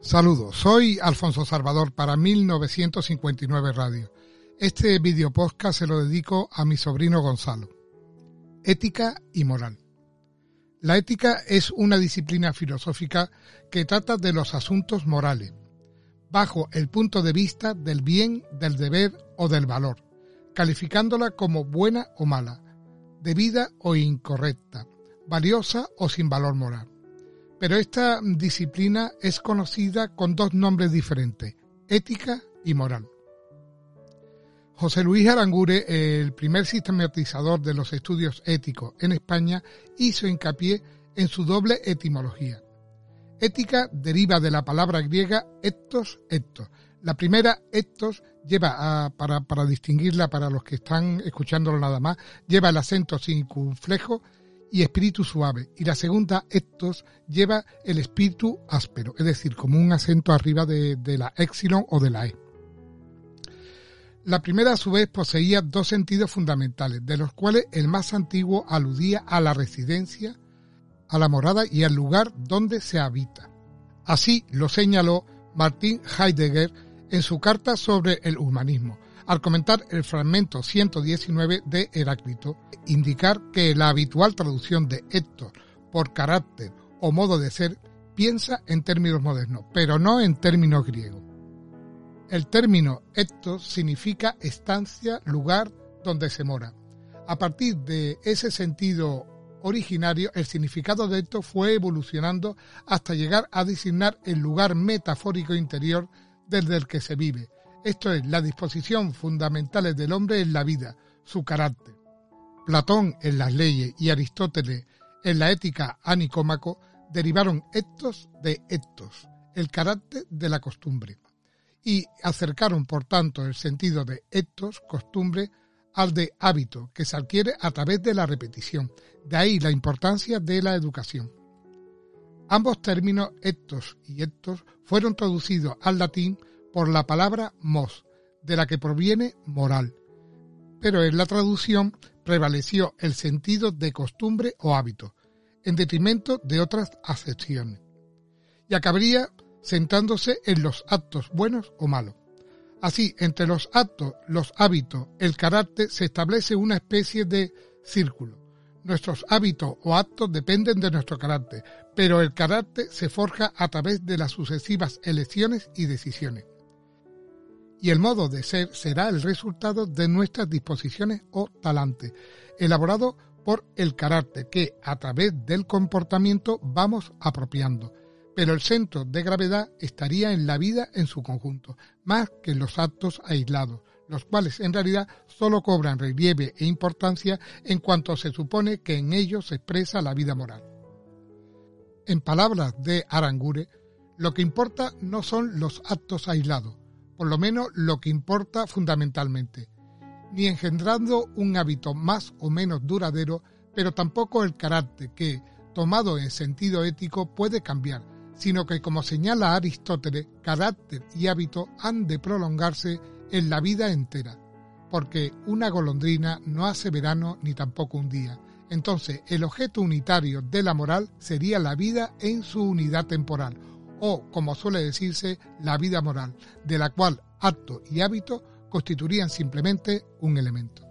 Saludos, soy Alfonso Salvador para 1959 Radio. Este video podcast se lo dedico a mi sobrino Gonzalo. Ética y moral. La ética es una disciplina filosófica que trata de los asuntos morales, bajo el punto de vista del bien, del deber o del valor, calificándola como buena o mala, debida o incorrecta, valiosa o sin valor moral. Pero esta disciplina es conocida con dos nombres diferentes, ética y moral. José Luis Arangure, el primer sistematizador de los estudios éticos en España, hizo hincapié en su doble etimología. Ética deriva de la palabra griega ethos, ethos. La primera, ethos, lleva, a, para, para distinguirla para los que están escuchándolo nada más, lleva el acento circunflejo y espíritu suave. Y la segunda, ectos, lleva el espíritu áspero, es decir, como un acento arriba de, de la epsilon o de la e. La primera a su vez poseía dos sentidos fundamentales, de los cuales el más antiguo aludía a la residencia, a la morada y al lugar donde se habita. Así lo señaló Martin Heidegger en su carta sobre el humanismo, al comentar el fragmento 119 de Heráclito, indicar que la habitual traducción de Héctor por carácter o modo de ser piensa en términos modernos, pero no en términos griegos. El término Héctor significa estancia, lugar donde se mora. A partir de ese sentido originario, el significado de esto fue evolucionando hasta llegar a designar el lugar metafórico interior desde el que se vive, esto es, la disposición fundamental del hombre en la vida, su carácter. Platón en las leyes y Aristóteles en la ética anicómaco derivaron estos de estos, el carácter de la costumbre, y acercaron, por tanto, el sentido de estos, costumbre, al de hábito, que se adquiere a través de la repetición. De ahí la importancia de la educación. Ambos términos, estos y estos, fueron traducidos al latín por la palabra mos, de la que proviene moral. Pero en la traducción prevaleció el sentido de costumbre o hábito, en detrimento de otras acepciones. Y acabaría sentándose en los actos buenos o malos. Así, entre los actos, los hábitos, el carácter, se establece una especie de círculo. Nuestros hábitos o actos dependen de nuestro carácter, pero el carácter se forja a través de las sucesivas elecciones y decisiones y el modo de ser será el resultado de nuestras disposiciones o talantes, elaborado por el carácter que a través del comportamiento vamos apropiando. Pero el centro de gravedad estaría en la vida en su conjunto, más que en los actos aislados, los cuales en realidad solo cobran relieve e importancia en cuanto se supone que en ellos se expresa la vida moral. En palabras de Arangure, lo que importa no son los actos aislados, por lo menos lo que importa fundamentalmente, ni engendrando un hábito más o menos duradero, pero tampoco el carácter que, tomado en sentido ético, puede cambiar, sino que, como señala Aristóteles, carácter y hábito han de prolongarse en la vida entera, porque una golondrina no hace verano ni tampoco un día. Entonces, el objeto unitario de la moral sería la vida en su unidad temporal, o, como suele decirse, la vida moral, de la cual acto y hábito constituirían simplemente un elemento.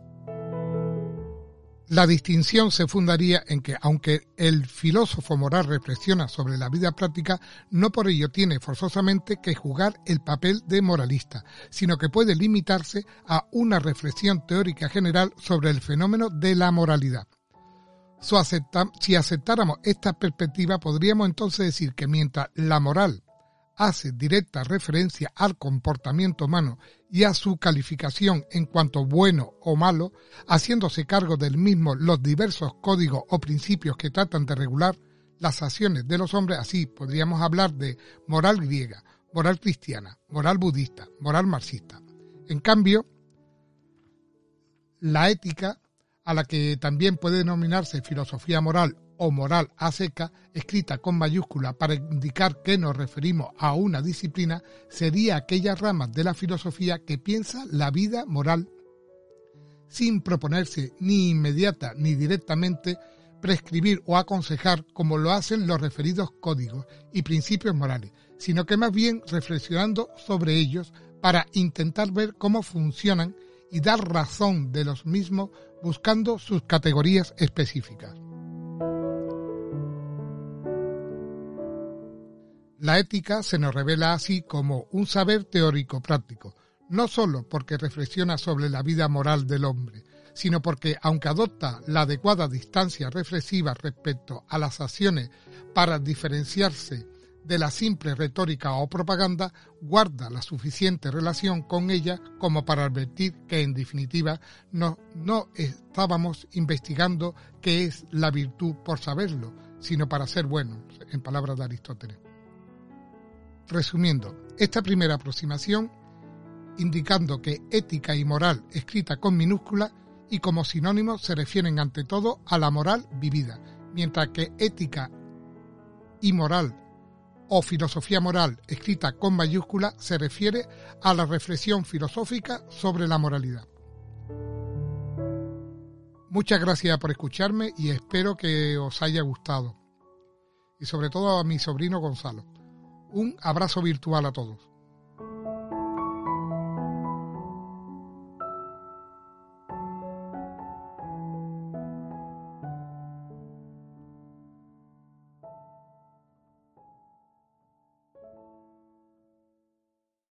La distinción se fundaría en que, aunque el filósofo moral reflexiona sobre la vida práctica, no por ello tiene forzosamente que jugar el papel de moralista, sino que puede limitarse a una reflexión teórica general sobre el fenómeno de la moralidad si aceptáramos esta perspectiva, podríamos entonces decir que mientras la moral hace directa referencia al comportamiento humano y a su calificación en cuanto bueno o malo, haciéndose cargo del mismo los diversos códigos o principios que tratan de regular las acciones de los hombres, así podríamos hablar de moral griega, moral cristiana, moral budista, moral marxista. En cambio, la ética a la que también puede denominarse filosofía moral o moral a seca, escrita con mayúscula para indicar que nos referimos a una disciplina, sería aquella rama de la filosofía que piensa la vida moral sin proponerse ni inmediata ni directamente prescribir o aconsejar como lo hacen los referidos códigos y principios morales, sino que más bien reflexionando sobre ellos para intentar ver cómo funcionan y dar razón de los mismos buscando sus categorías específicas. La ética se nos revela así como un saber teórico práctico, no sólo porque reflexiona sobre la vida moral del hombre, sino porque, aunque adopta la adecuada distancia reflexiva respecto a las acciones para diferenciarse de la simple retórica o propaganda, guarda la suficiente relación con ella como para advertir que, en definitiva, no, no estábamos investigando qué es la virtud por saberlo, sino para ser buenos, en palabras de Aristóteles. Resumiendo, esta primera aproximación, indicando que ética y moral escrita con minúscula y como sinónimos se refieren ante todo a la moral vivida, mientras que ética y moral o filosofía moral escrita con mayúscula se refiere a la reflexión filosófica sobre la moralidad. Muchas gracias por escucharme y espero que os haya gustado. Y sobre todo a mi sobrino Gonzalo. Un abrazo virtual a todos.